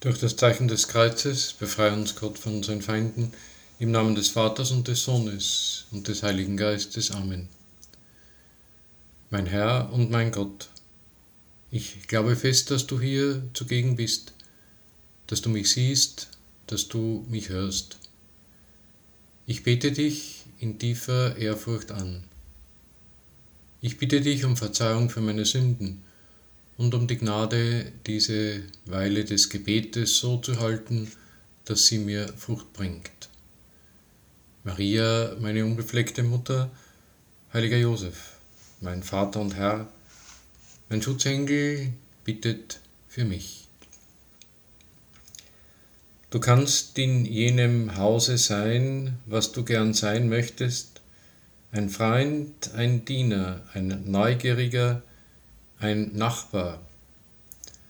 Durch das Zeichen des Kreuzes befreie uns Gott von unseren Feinden, im Namen des Vaters und des Sohnes und des Heiligen Geistes. Amen. Mein Herr und mein Gott, ich glaube fest, dass du hier zugegen bist, dass du mich siehst, dass du mich hörst. Ich bete dich in tiefer Ehrfurcht an. Ich bitte dich um Verzeihung für meine Sünden und um die Gnade, diese Weile des Gebetes so zu halten, dass sie mir Frucht bringt. Maria, meine unbefleckte Mutter, heiliger Josef, mein Vater und Herr, mein Schutzengel bittet für mich. Du kannst in jenem Hause sein, was du gern sein möchtest, ein Freund, ein Diener, ein Neugieriger, ein Nachbar,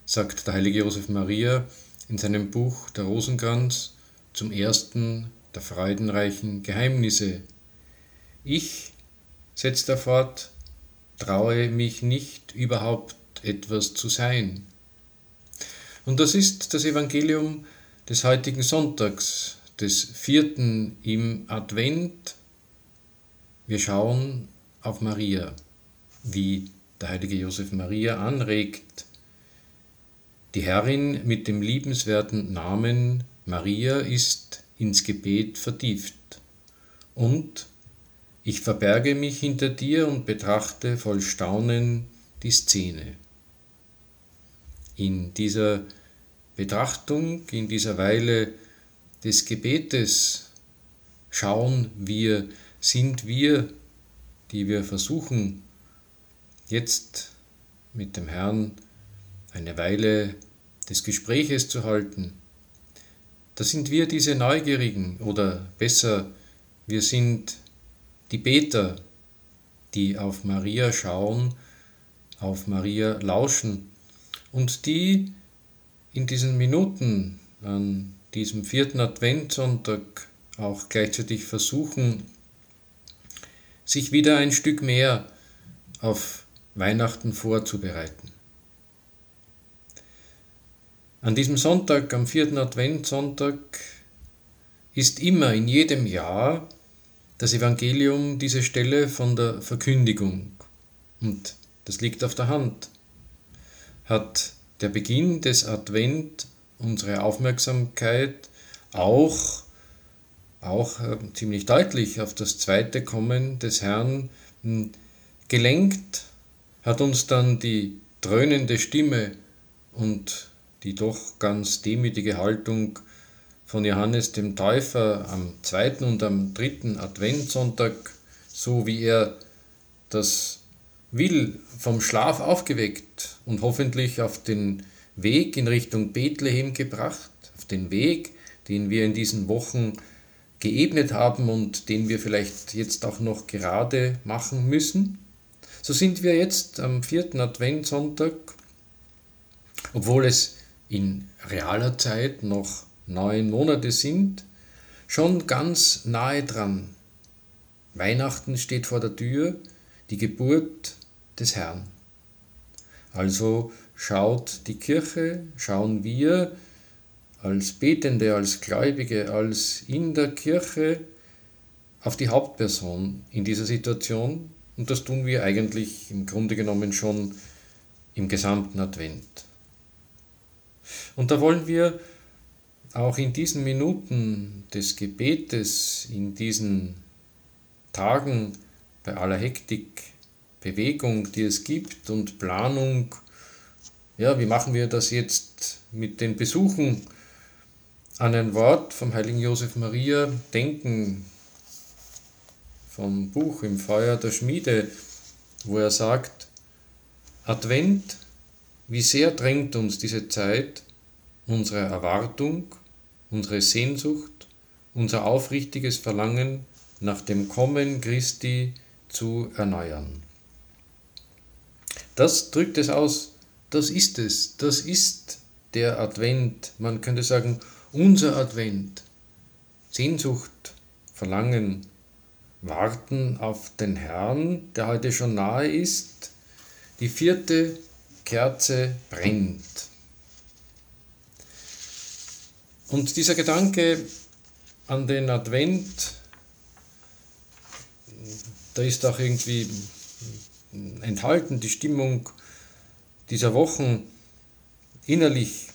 sagt der heilige Josef Maria in seinem Buch Der Rosenkranz zum ersten der freudenreichen Geheimnisse. Ich, setzt er fort, traue mich nicht überhaupt etwas zu sein. Und das ist das Evangelium des heutigen Sonntags, des vierten im Advent. Wir schauen auf Maria, wie der heilige Josef Maria anregt. Die Herrin mit dem liebenswerten Namen Maria ist ins Gebet vertieft. Und ich verberge mich hinter dir und betrachte voll Staunen die Szene. In dieser Betrachtung, in dieser Weile des Gebetes schauen wir, sind wir, die wir versuchen jetzt mit dem Herrn eine Weile des Gespräches zu halten, da sind wir diese Neugierigen oder besser, wir sind die Beter, die auf Maria schauen, auf Maria lauschen. Und die in diesen Minuten an diesem vierten Adventssonntag auch gleichzeitig versuchen, sich wieder ein Stück mehr auf Weihnachten vorzubereiten. An diesem Sonntag, am vierten Adventssonntag, ist immer in jedem Jahr das Evangelium diese Stelle von der Verkündigung. Und das liegt auf der Hand. Hat der Beginn des Advent unsere Aufmerksamkeit auch, auch äh, ziemlich deutlich auf das zweite Kommen des Herrn hm, gelenkt hat uns dann die dröhnende Stimme und die doch ganz demütige Haltung von Johannes dem Täufer am zweiten und am dritten Adventssonntag, so wie er das will, vom Schlaf aufgeweckt und hoffentlich auf den Weg in Richtung Bethlehem gebracht, auf den Weg, den wir in diesen Wochen geebnet haben und den wir vielleicht jetzt auch noch gerade machen müssen. So sind wir jetzt am vierten Adventssonntag, obwohl es in realer Zeit noch neun Monate sind, schon ganz nahe dran. Weihnachten steht vor der Tür, die Geburt des Herrn. Also schaut die Kirche, schauen wir als Betende, als Gläubige, als in der Kirche auf die Hauptperson in dieser Situation, und das tun wir eigentlich im Grunde genommen schon im gesamten Advent. Und da wollen wir auch in diesen Minuten des Gebetes, in diesen Tagen bei aller Hektik, Bewegung, die es gibt und Planung, ja, wie machen wir das jetzt mit den Besuchen an ein Wort vom heiligen Josef Maria denken, vom Buch Im Feuer der Schmiede, wo er sagt, Advent, wie sehr drängt uns diese Zeit, unsere Erwartung, unsere Sehnsucht, unser aufrichtiges Verlangen nach dem Kommen Christi zu erneuern. Das drückt es aus, das ist es, das ist der Advent, man könnte sagen, unser Advent. Sehnsucht, Verlangen, warten auf den Herrn, der heute schon nahe ist. Die vierte Kerze brennt. Und dieser Gedanke an den Advent, da ist auch irgendwie enthalten die Stimmung dieser Wochen innerlich,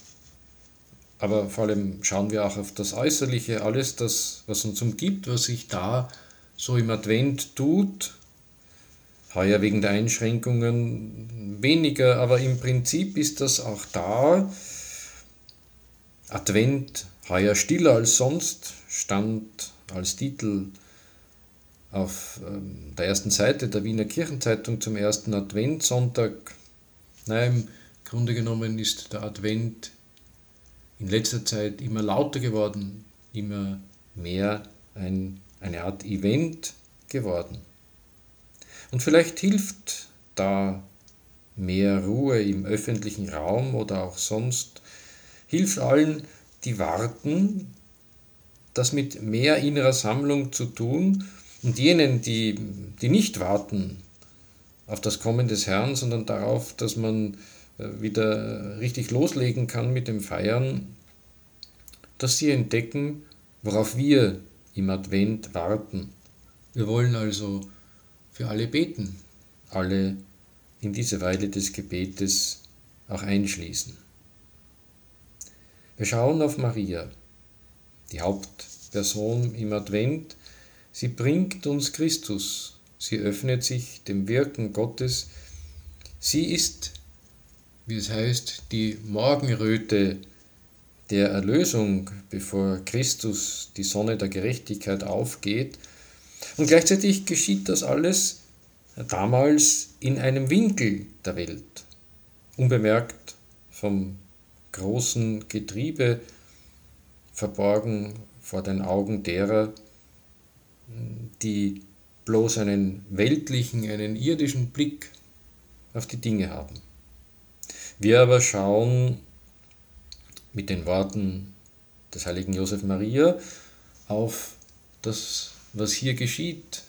aber vor allem schauen wir auch auf das Äußerliche, alles das, was uns umgibt, was sich da so im Advent tut. Heuer wegen der Einschränkungen weniger, aber im Prinzip ist das auch da. Advent heuer stiller als sonst, stand als Titel auf ähm, der ersten Seite der Wiener Kirchenzeitung zum ersten Adventssonntag. Nein, im Grunde genommen ist der Advent in letzter Zeit immer lauter geworden, immer mehr ein, eine Art Event geworden. Und vielleicht hilft da mehr Ruhe im öffentlichen Raum oder auch sonst, hilft allen, die warten, das mit mehr innerer Sammlung zu tun und jenen, die, die nicht warten auf das Kommen des Herrn, sondern darauf, dass man äh, wieder richtig loslegen kann mit dem Feiern, dass sie entdecken, worauf wir im Advent warten. Wir wollen also für alle beten, alle in diese Weile des Gebetes auch einschließen. Wir schauen auf Maria, die Hauptperson im Advent, Sie bringt uns Christus, sie öffnet sich dem Wirken Gottes. Sie ist, wie es heißt, die Morgenröte der Erlösung, bevor Christus die Sonne der Gerechtigkeit aufgeht. Und gleichzeitig geschieht das alles damals in einem Winkel der Welt, unbemerkt vom großen Getriebe, verborgen vor den Augen derer, die bloß einen weltlichen, einen irdischen Blick auf die Dinge haben. Wir aber schauen mit den Worten des heiligen Josef Maria auf das, was hier geschieht.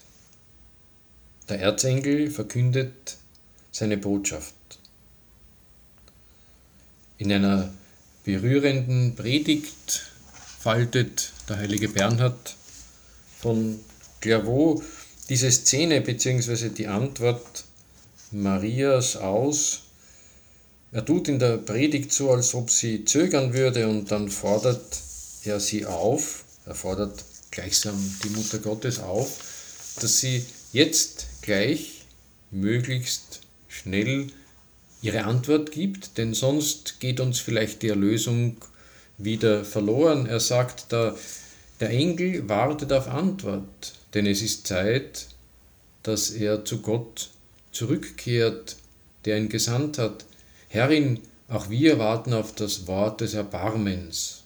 Der Erzengel verkündet seine Botschaft. In einer berührenden Predigt faltet der heilige Bernhard von Clairvaux diese Szene bzw. die Antwort Marias aus. Er tut in der Predigt so, als ob sie zögern würde und dann fordert er sie auf, er fordert gleichsam die Mutter Gottes auf, dass sie jetzt gleich möglichst schnell ihre Antwort gibt, denn sonst geht uns vielleicht die Erlösung wieder verloren. Er sagt da, der Engel wartet auf Antwort, denn es ist Zeit, dass er zu Gott zurückkehrt, der ihn gesandt hat. Herrin, auch wir warten auf das Wort des Erbarmens.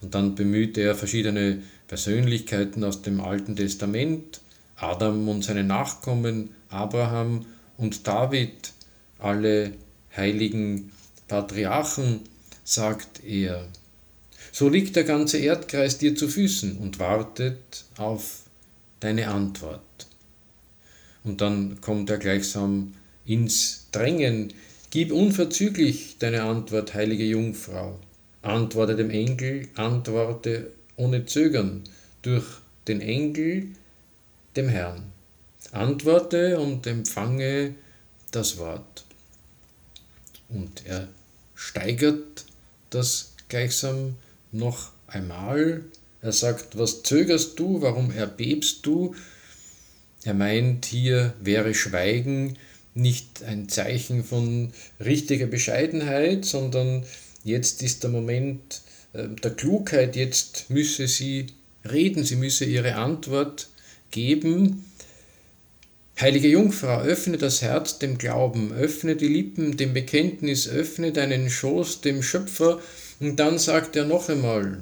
Und dann bemüht er verschiedene Persönlichkeiten aus dem Alten Testament, Adam und seine Nachkommen, Abraham und David, alle heiligen Patriarchen, sagt er. So liegt der ganze Erdkreis dir zu Füßen und wartet auf deine Antwort. Und dann kommt er gleichsam ins Drängen. Gib unverzüglich deine Antwort, heilige Jungfrau. Antworte dem Engel, antworte ohne Zögern durch den Engel, dem Herrn. Antworte und empfange das Wort. Und er steigert das gleichsam noch einmal. Er sagt, was zögerst du, warum erbebst du? Er meint, hier wäre Schweigen nicht ein Zeichen von richtiger Bescheidenheit, sondern jetzt ist der Moment äh, der Klugheit, jetzt müsse sie reden, sie müsse ihre Antwort geben. Heilige Jungfrau, öffne das Herz dem Glauben, öffne die Lippen dem Bekenntnis, öffne deinen Schoß dem Schöpfer, und dann sagt er noch einmal,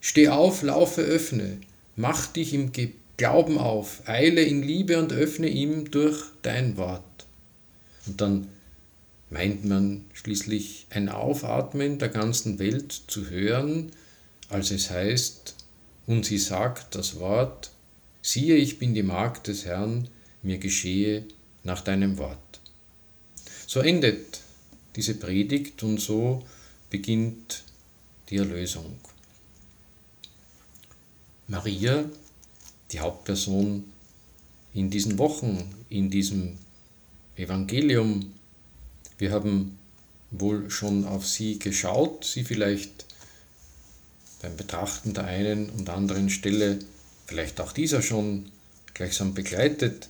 steh auf, laufe, öffne, mach dich im Glauben auf, eile in Liebe und öffne ihm durch dein Wort. Und dann meint man schließlich ein Aufatmen der ganzen Welt zu hören, als es heißt, und sie sagt das Wort, siehe, ich bin die Magd des Herrn, mir geschehe nach deinem Wort. So endet diese Predigt und so beginnt die Erlösung. Maria, die Hauptperson in diesen Wochen, in diesem Evangelium. Wir haben wohl schon auf sie geschaut, sie vielleicht beim Betrachten der einen und anderen Stelle, vielleicht auch dieser schon gleichsam begleitet.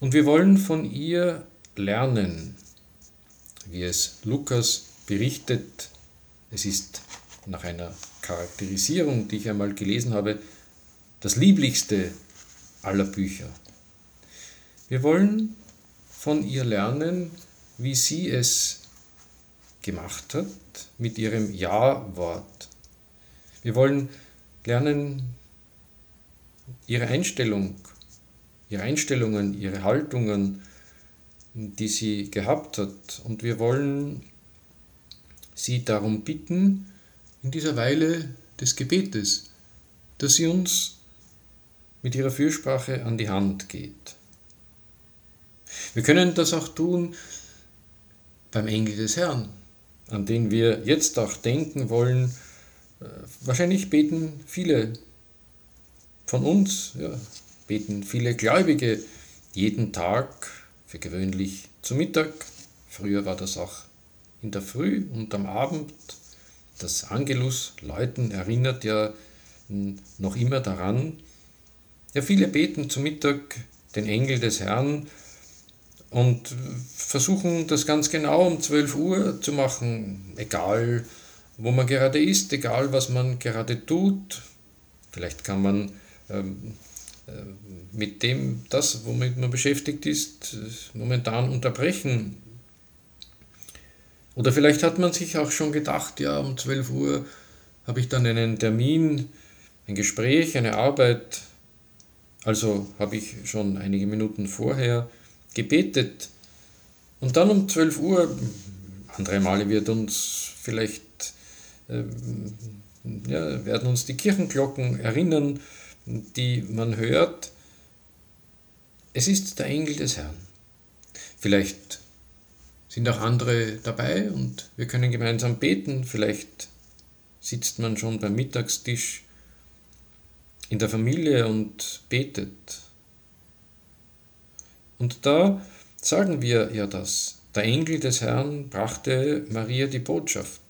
Und wir wollen von ihr lernen, wie es Lukas berichtet. Es ist nach einer Charakterisierung, die ich einmal gelesen habe, das lieblichste aller Bücher. Wir wollen von ihr lernen, wie sie es gemacht hat mit ihrem Ja-Wort. Wir wollen lernen, ihre Einstellung, ihre Einstellungen, ihre Haltungen, die sie gehabt hat. Und wir wollen sie darum bitten, in dieser Weile des Gebetes, dass sie uns mit ihrer Fürsprache an die Hand geht. Wir können das auch tun beim Engel des Herrn, an den wir jetzt auch denken wollen. Äh, wahrscheinlich beten viele von uns, ja, beten viele Gläubige jeden Tag, für gewöhnlich zu Mittag. Früher war das auch in der Früh und am Abend. Das Angelus-Läuten erinnert ja noch immer daran. Ja, viele beten zu Mittag den Engel des Herrn und versuchen das ganz genau um 12 Uhr zu machen, egal wo man gerade ist, egal was man gerade tut. Vielleicht kann man ähm, äh, mit dem, das, womit man beschäftigt ist, momentan unterbrechen. Oder vielleicht hat man sich auch schon gedacht, ja, um 12 Uhr habe ich dann einen Termin, ein Gespräch, eine Arbeit. Also habe ich schon einige Minuten vorher gebetet. Und dann um 12 Uhr, andere Male wird uns vielleicht, äh, ja, werden uns die Kirchenglocken erinnern, die man hört. Es ist der Engel des Herrn. Vielleicht sind auch andere dabei und wir können gemeinsam beten. Vielleicht sitzt man schon beim Mittagstisch in der Familie und betet. Und da sagen wir ja das. Der Engel des Herrn brachte Maria die Botschaft.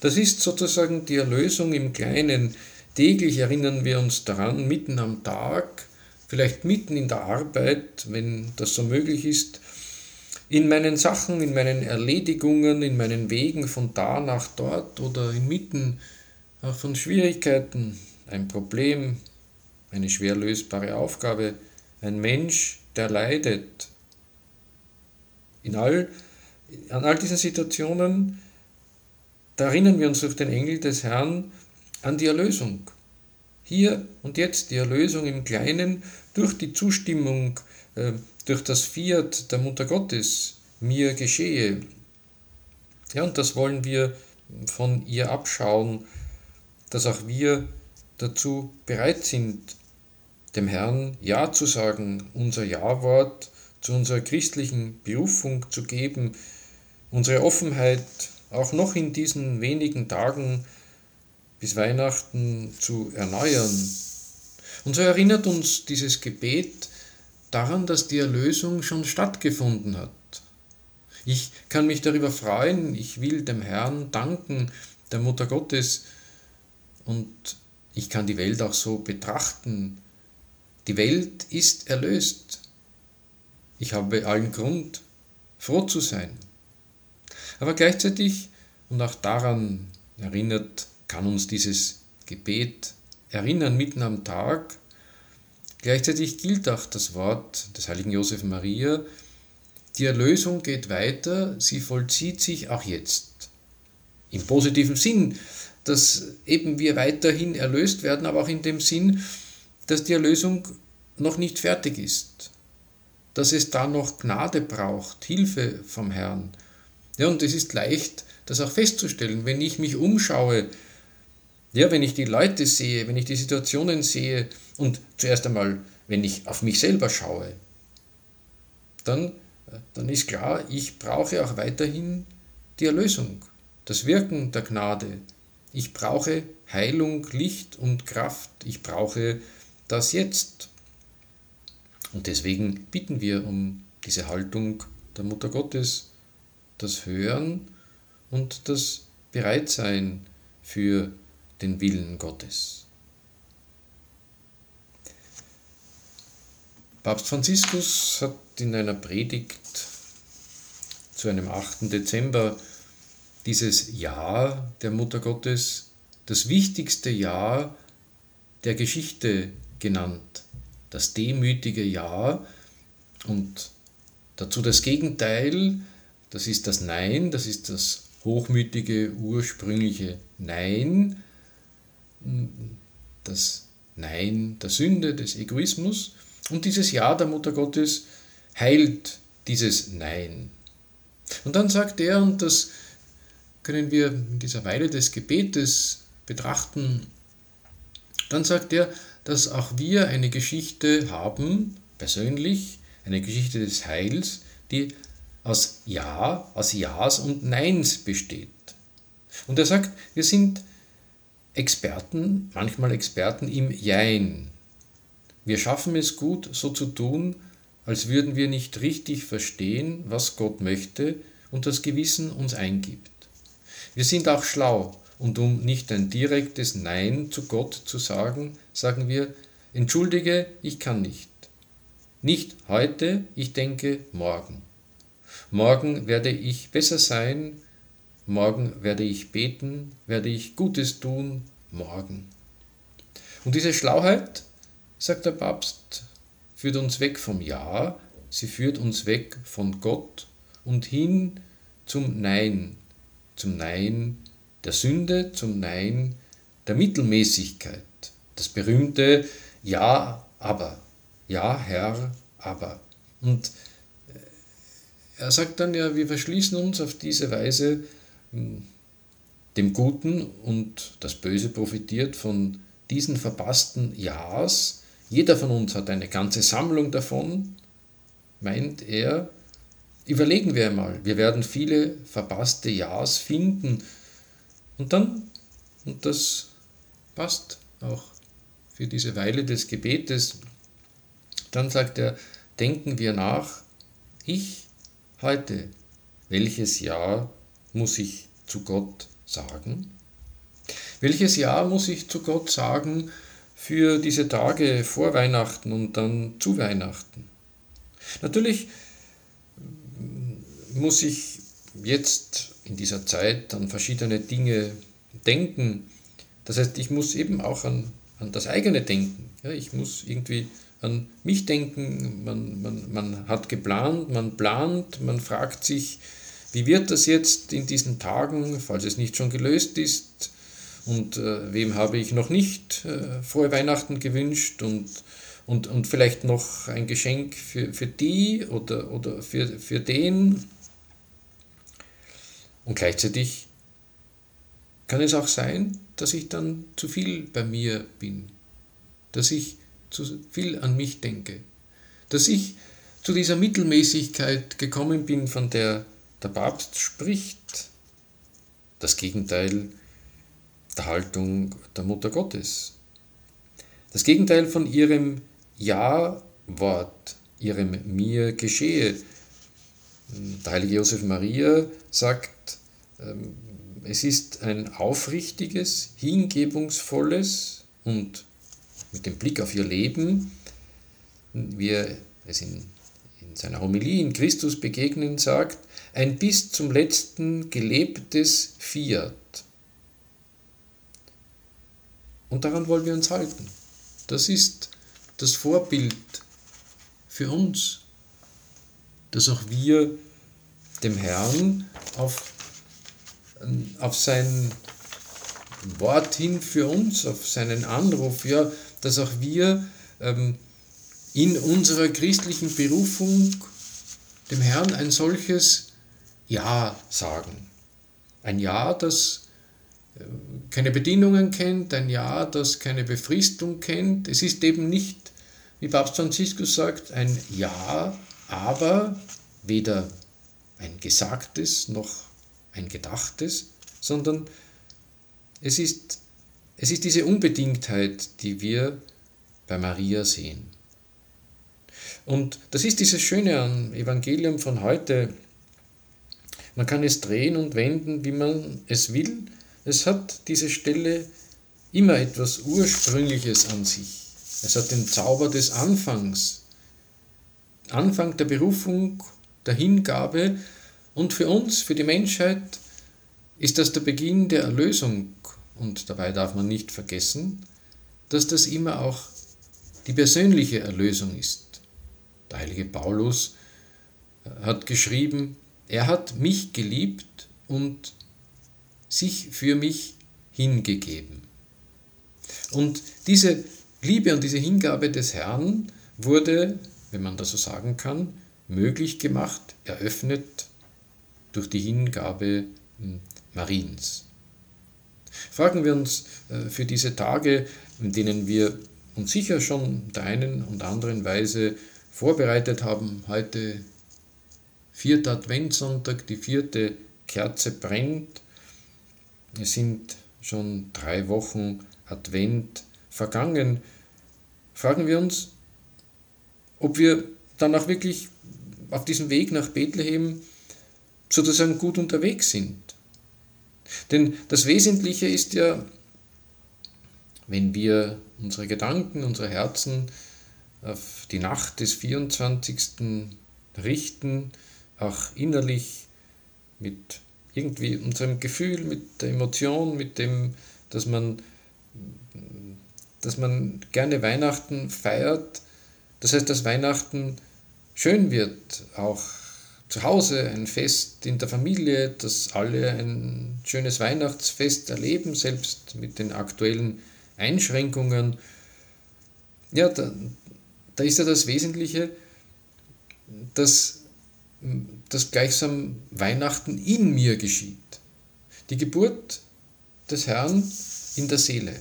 Das ist sozusagen die Erlösung im Kleinen. Täglich erinnern wir uns daran, mitten am Tag, vielleicht mitten in der Arbeit, wenn das so möglich ist, in meinen Sachen, in meinen Erledigungen, in meinen Wegen von da nach dort oder inmitten von Schwierigkeiten, ein Problem, eine schwer lösbare Aufgabe, ein Mensch, der leidet. In all, an all diesen Situationen, da erinnern wir uns durch den Engel des Herrn an die Erlösung. Hier und jetzt die Erlösung im Kleinen durch die Zustimmung, äh, durch das Fiat der Mutter Gottes, mir geschehe. Ja, und das wollen wir von ihr abschauen, dass auch wir dazu bereit sind, dem Herrn Ja zu sagen, unser Ja-Wort zu unserer christlichen Berufung zu geben, unsere Offenheit auch noch in diesen wenigen Tagen bis Weihnachten zu erneuern. Und so erinnert uns dieses Gebet daran, dass die Erlösung schon stattgefunden hat. Ich kann mich darüber freuen, ich will dem Herrn danken, der Mutter Gottes, und ich kann die Welt auch so betrachten, die Welt ist erlöst. Ich habe allen Grund, froh zu sein. Aber gleichzeitig, und auch daran erinnert, kann uns dieses Gebet erinnern, mitten am Tag, gleichzeitig gilt auch das Wort des heiligen Josef Maria, die Erlösung geht weiter, sie vollzieht sich auch jetzt. Im positiven Sinn, dass eben wir weiterhin erlöst werden, aber auch in dem Sinn, dass die Erlösung noch nicht fertig ist, dass es da noch Gnade braucht, Hilfe vom Herrn. Ja, und es ist leicht, das auch festzustellen, wenn ich mich umschaue, ja, wenn ich die Leute sehe, wenn ich die Situationen sehe und zuerst einmal, wenn ich auf mich selber schaue, dann, dann ist klar, ich brauche auch weiterhin die Erlösung, das Wirken der Gnade. Ich brauche Heilung, Licht und Kraft. Ich brauche das jetzt. Und deswegen bitten wir um diese Haltung der Mutter Gottes, das Hören und das Bereitsein für den Willen Gottes. Papst Franziskus hat in einer Predigt zu einem 8. Dezember dieses Jahr der Mutter Gottes das wichtigste Jahr der Geschichte genannt, das demütige Jahr und dazu das Gegenteil, das ist das Nein, das ist das hochmütige ursprüngliche Nein, das Nein der Sünde, des Egoismus und dieses Ja der Mutter Gottes heilt dieses Nein. Und dann sagt er, und das können wir in dieser Weile des Gebetes betrachten, dann sagt er, dass auch wir eine Geschichte haben, persönlich, eine Geschichte des Heils, die aus Ja, aus Ja's und Neins besteht. Und er sagt, wir sind Experten, manchmal Experten im Jein. Wir schaffen es gut, so zu tun, als würden wir nicht richtig verstehen, was Gott möchte und das Gewissen uns eingibt. Wir sind auch schlau, und um nicht ein direktes Nein zu Gott zu sagen, sagen wir, entschuldige, ich kann nicht. Nicht heute, ich denke morgen. Morgen werde ich besser sein, morgen werde ich beten, werde ich Gutes tun, morgen. Und diese Schlauheit, sagt der Papst, führt uns weg vom Ja, sie führt uns weg von Gott und hin zum Nein, zum Nein der Sünde, zum Nein der Mittelmäßigkeit. Das berühmte Ja, aber. Ja, Herr, aber. Und äh, er sagt dann ja, wir verschließen uns auf diese Weise hm, dem Guten und das Böse profitiert von diesen verpassten Ja's. Jeder von uns hat eine ganze Sammlung davon, meint er. Überlegen wir einmal, wir werden viele verpasste Ja's finden. Und dann, und das passt auch für diese Weile des Gebetes, dann sagt er, denken wir nach, ich heute, welches Jahr muss ich zu Gott sagen? Welches Jahr muss ich zu Gott sagen für diese Tage vor Weihnachten und dann zu Weihnachten? Natürlich muss ich jetzt in dieser Zeit an verschiedene Dinge denken. Das heißt, ich muss eben auch an, an das eigene denken. Ja, ich muss irgendwie an mich denken. Man, man, man hat geplant, man plant, man fragt sich, wie wird das jetzt in diesen Tagen, falls es nicht schon gelöst ist? Und äh, wem habe ich noch nicht äh, frohe Weihnachten gewünscht? Und, und, und vielleicht noch ein Geschenk für, für die oder, oder für, für den. Und gleichzeitig kann es auch sein, dass ich dann zu viel bei mir bin, dass ich zu viel an mich denke, dass ich zu dieser Mittelmäßigkeit gekommen bin, von der der Papst spricht. Das Gegenteil der Haltung der Mutter Gottes. Das Gegenteil von ihrem Ja-Wort, ihrem Mir geschehe. Der heilige Josef Maria sagt, es ist ein aufrichtiges, hingebungsvolles und mit dem Blick auf ihr Leben, wie er es in, in seiner Homilie in Christus begegnen sagt, ein bis zum letzten gelebtes Fiat. Und daran wollen wir uns halten. Das ist das Vorbild für uns, dass auch wir dem Herrn auf, auf sein Wort hin für uns, auf seinen Anruf, ja, dass auch wir ähm, in unserer christlichen Berufung dem Herrn ein solches ja sagen. Ein Ja, das äh, keine Bedingungen kennt, ein Ja, das keine Befristung kennt. Es ist eben nicht, wie Papst Franziskus sagt, ein Ja, aber weder ein Gesagtes noch ein Gedachtes, sondern es ist, es ist diese Unbedingtheit, die wir bei Maria sehen. Und das ist dieses Schöne am Evangelium von heute. Man kann es drehen und wenden, wie man es will. Es hat diese Stelle immer etwas Ursprüngliches an sich. Es hat den Zauber des Anfangs. Anfang der Berufung, der Hingabe und für uns, für die Menschheit, ist das der Beginn der Erlösung. Und dabei darf man nicht vergessen, dass das immer auch die persönliche Erlösung ist. Der heilige Paulus hat geschrieben, er hat mich geliebt und sich für mich hingegeben. Und diese Liebe und diese Hingabe des Herrn wurde, wenn man das so sagen kann, möglich gemacht, eröffnet durch die Hingabe hm, Mariens. Fragen wir uns äh, für diese Tage, in denen wir uns sicher schon der einen und anderen Weise vorbereitet haben, heute vierter Adventssonntag, die vierte Kerze brennt. Es sind schon drei Wochen Advent vergangen. Fragen wir uns, ob wir dann auch wirklich auf diesem Weg nach Bethlehem sozusagen gut unterwegs sind. Denn das Wesentliche ist ja, wenn wir unsere Gedanken, unsere Herzen auf die Nacht des 24. richten, auch innerlich mit irgendwie unserem Gefühl, mit der Emotion, mit dem, dass man, dass man gerne Weihnachten feiert. Das heißt, dass Weihnachten schön wird, auch zu Hause ein Fest in der Familie, dass alle ein schönes Weihnachtsfest erleben, selbst mit den aktuellen Einschränkungen. Ja, da, da ist ja das Wesentliche, dass, dass gleichsam Weihnachten in mir geschieht. Die Geburt des Herrn in der Seele.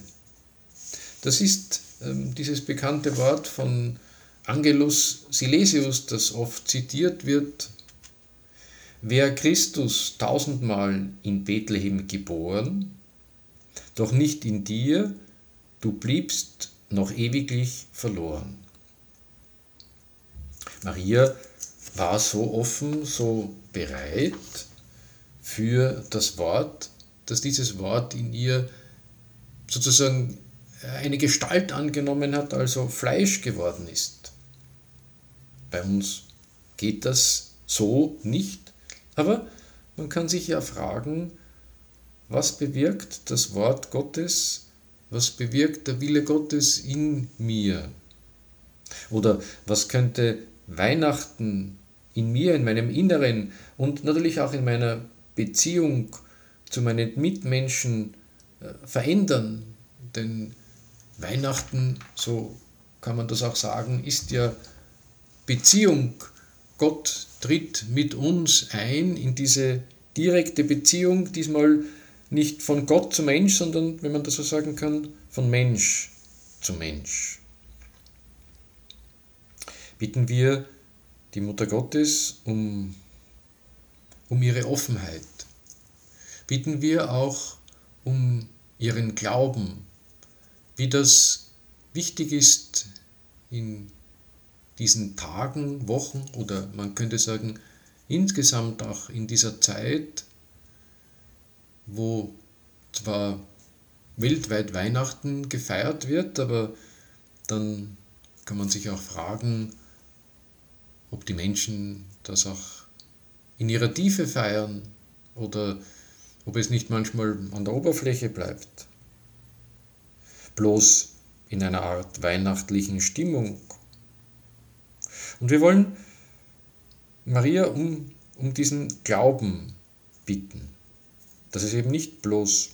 Das ist ähm, dieses bekannte Wort von Angelus Silesius, das oft zitiert wird, Wer Christus tausendmal in Bethlehem geboren, doch nicht in dir, du bliebst noch ewiglich verloren. Maria war so offen, so bereit für das Wort, dass dieses Wort in ihr sozusagen eine Gestalt angenommen hat, also Fleisch geworden ist. Bei uns geht das so nicht. Aber man kann sich ja fragen, was bewirkt das Wort Gottes, was bewirkt der Wille Gottes in mir? Oder was könnte Weihnachten in mir, in meinem Inneren und natürlich auch in meiner Beziehung zu meinen Mitmenschen äh, verändern? Denn Weihnachten, so kann man das auch sagen, ist ja Beziehung. Gott tritt mit uns ein in diese direkte Beziehung, diesmal nicht von Gott zu Mensch, sondern, wenn man das so sagen kann, von Mensch zu Mensch. Bitten wir die Mutter Gottes um, um ihre Offenheit. Bitten wir auch um ihren Glauben, wie das wichtig ist in diesen Tagen, Wochen oder man könnte sagen insgesamt auch in dieser Zeit, wo zwar weltweit Weihnachten gefeiert wird, aber dann kann man sich auch fragen, ob die Menschen das auch in ihrer Tiefe feiern oder ob es nicht manchmal an der Oberfläche bleibt. Bloß in einer Art weihnachtlichen Stimmung und wir wollen Maria um, um diesen Glauben bitten, dass es eben nicht bloß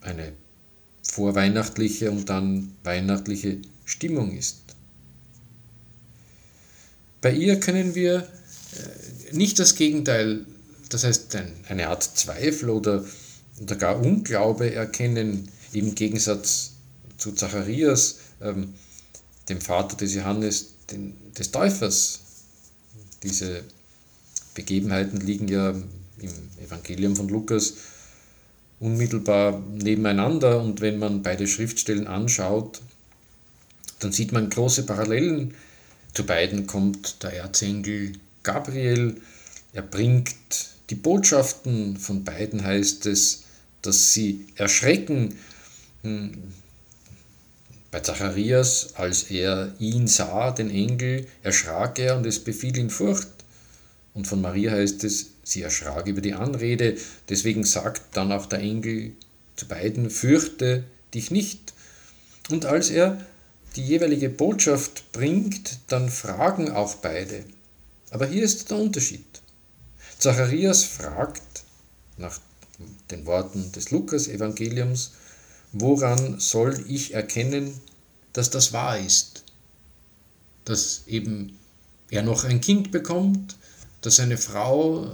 eine vorweihnachtliche und dann weihnachtliche Stimmung ist. Bei ihr können wir äh, nicht das Gegenteil, das heißt eine Art Zweifel oder, oder gar Unglaube erkennen, im Gegensatz zu Zacharias, ähm, dem Vater des Johannes, den, des Täufers. Diese Begebenheiten liegen ja im Evangelium von Lukas unmittelbar nebeneinander und wenn man beide Schriftstellen anschaut, dann sieht man große Parallelen. Zu beiden kommt der Erzengel Gabriel, er bringt die Botschaften von beiden, heißt es, dass sie erschrecken. Bei Zacharias, als er ihn sah, den Engel, erschrak er und es befiel ihn Furcht. Und von Maria heißt es, sie erschrak über die Anrede. Deswegen sagt dann auch der Engel zu beiden, fürchte dich nicht. Und als er die jeweilige Botschaft bringt, dann fragen auch beide. Aber hier ist der Unterschied. Zacharias fragt nach den Worten des Lukas-Evangeliums, woran soll ich erkennen, dass das wahr ist? Dass eben er noch ein Kind bekommt, dass seine Frau,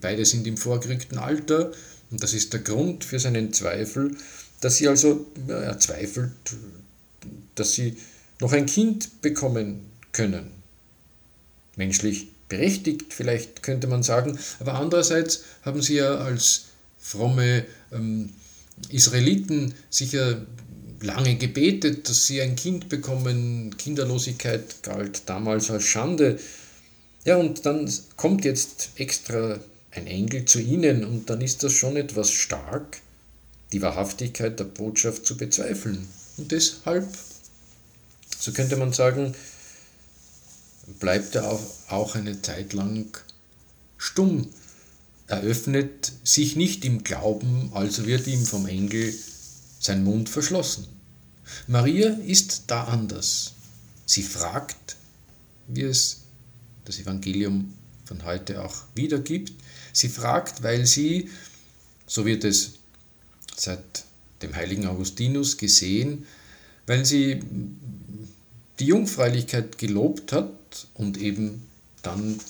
beide sind im vorgerückten Alter, und das ist der Grund für seinen Zweifel, dass sie also, er zweifelt, dass sie noch ein Kind bekommen können. Menschlich berechtigt, vielleicht könnte man sagen, aber andererseits haben sie ja als fromme ähm, Israeliten sicher lange gebetet, dass sie ein Kind bekommen. Kinderlosigkeit galt damals als Schande. Ja, und dann kommt jetzt extra ein Engel zu ihnen und dann ist das schon etwas stark, die Wahrhaftigkeit der Botschaft zu bezweifeln. Und deshalb, so könnte man sagen, bleibt er auch eine Zeit lang stumm. Er öffnet sich nicht im Glauben, also wird ihm vom Engel sein Mund verschlossen. Maria ist da anders. Sie fragt, wie es das Evangelium von heute auch wiedergibt. Sie fragt, weil sie, so wird es seit dem heiligen Augustinus gesehen, weil sie die Jungfräulichkeit gelobt hat und eben dann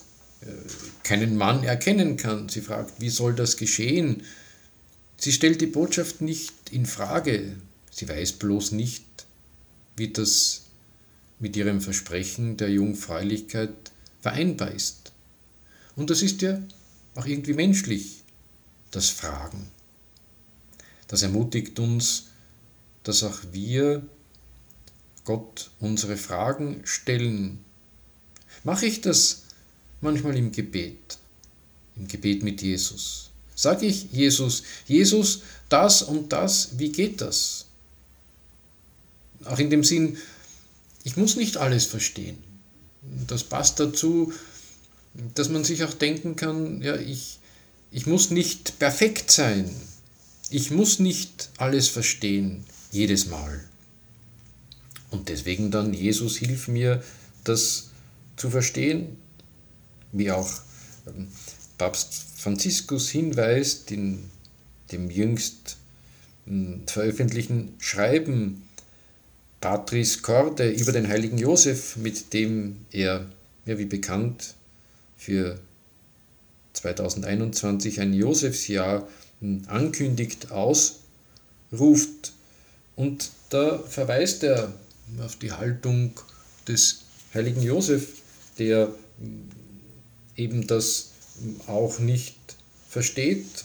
keinen Mann erkennen kann. Sie fragt, wie soll das geschehen? Sie stellt die Botschaft nicht in Frage. Sie weiß bloß nicht, wie das mit ihrem Versprechen der Jungfräulichkeit vereinbar ist. Und das ist ja auch irgendwie menschlich, das Fragen. Das ermutigt uns, dass auch wir Gott unsere Fragen stellen. Mache ich das manchmal im Gebet, im Gebet mit Jesus? Sage ich Jesus, Jesus, das und das, wie geht das? Auch in dem Sinn, ich muss nicht alles verstehen. Das passt dazu, dass man sich auch denken kann, ja, ich, ich muss nicht perfekt sein. Ich muss nicht alles verstehen, jedes Mal. Und deswegen dann, Jesus, hilf mir, das zu verstehen, wie auch ähm, Papst Franziskus hinweist in dem jüngst hm, veröffentlichten Schreiben Patris Corde über den heiligen Josef, mit dem er, ja wie bekannt, für 2021 ein Josefsjahr hm, ankündigt, ausruft. Und da verweist er auf die Haltung des heiligen Josef, der hm, eben das auch nicht versteht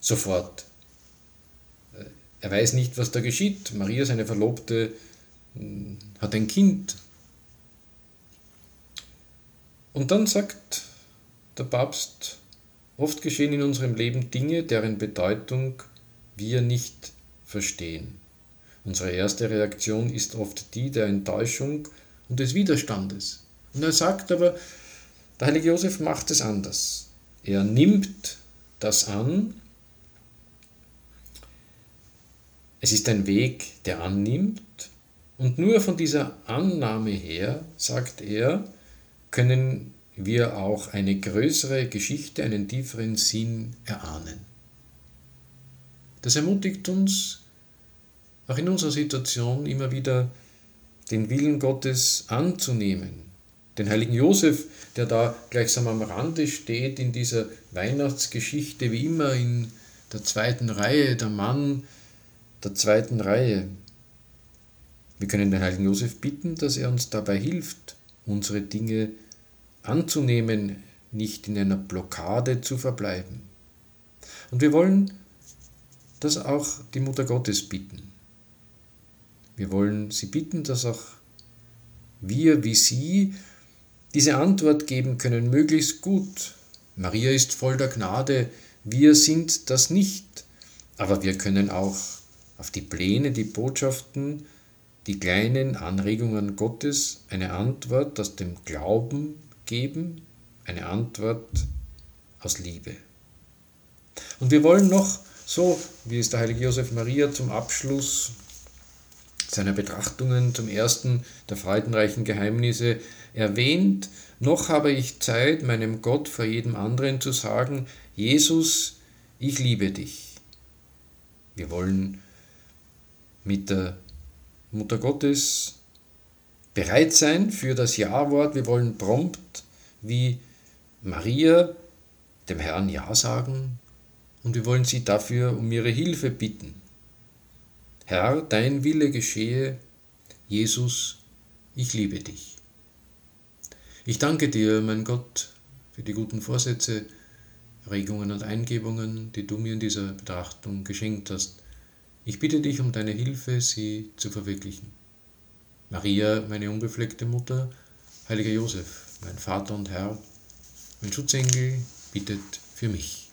sofort. Er weiß nicht, was da geschieht. Maria, seine Verlobte, hat ein Kind. Und dann sagt der Papst, oft geschehen in unserem Leben Dinge, deren Bedeutung wir nicht verstehen. Unsere erste Reaktion ist oft die der Enttäuschung und des Widerstandes. Und er sagt aber, der heilige Josef macht es anders. Er nimmt das an. Es ist ein Weg, der annimmt. Und nur von dieser Annahme her, sagt er, können wir auch eine größere Geschichte, einen tieferen Sinn erahnen. Das ermutigt uns, auch in unserer Situation immer wieder den Willen Gottes anzunehmen, den heiligen Josef, der da gleichsam am Rande steht in dieser Weihnachtsgeschichte, wie immer in der zweiten Reihe, der Mann der zweiten Reihe. Wir können den heiligen Josef bitten, dass er uns dabei hilft, unsere Dinge anzunehmen, nicht in einer Blockade zu verbleiben. Und wir wollen das auch die Mutter Gottes bitten. Wir wollen sie bitten, dass auch wir wie sie diese Antwort geben können, möglichst gut. Maria ist voll der Gnade, wir sind das nicht, aber wir können auch auf die Pläne, die Botschaften, die kleinen Anregungen Gottes eine Antwort aus dem Glauben geben, eine Antwort aus Liebe. Und wir wollen noch, so wie es der heilige Josef Maria zum Abschluss seiner Betrachtungen zum ersten der freudenreichen Geheimnisse erwähnt, noch habe ich Zeit, meinem Gott vor jedem anderen zu sagen, Jesus, ich liebe dich. Wir wollen mit der Mutter Gottes bereit sein für das Ja-Wort. Wir wollen prompt wie Maria dem Herrn Ja sagen und wir wollen sie dafür um ihre Hilfe bitten. Herr, dein Wille geschehe, Jesus, ich liebe dich. Ich danke dir, mein Gott, für die guten Vorsätze, Regungen und Eingebungen, die du mir in dieser Betrachtung geschenkt hast. Ich bitte dich um deine Hilfe, sie zu verwirklichen. Maria, meine unbefleckte Mutter, heiliger Josef, mein Vater und Herr, mein Schutzengel, bittet für mich.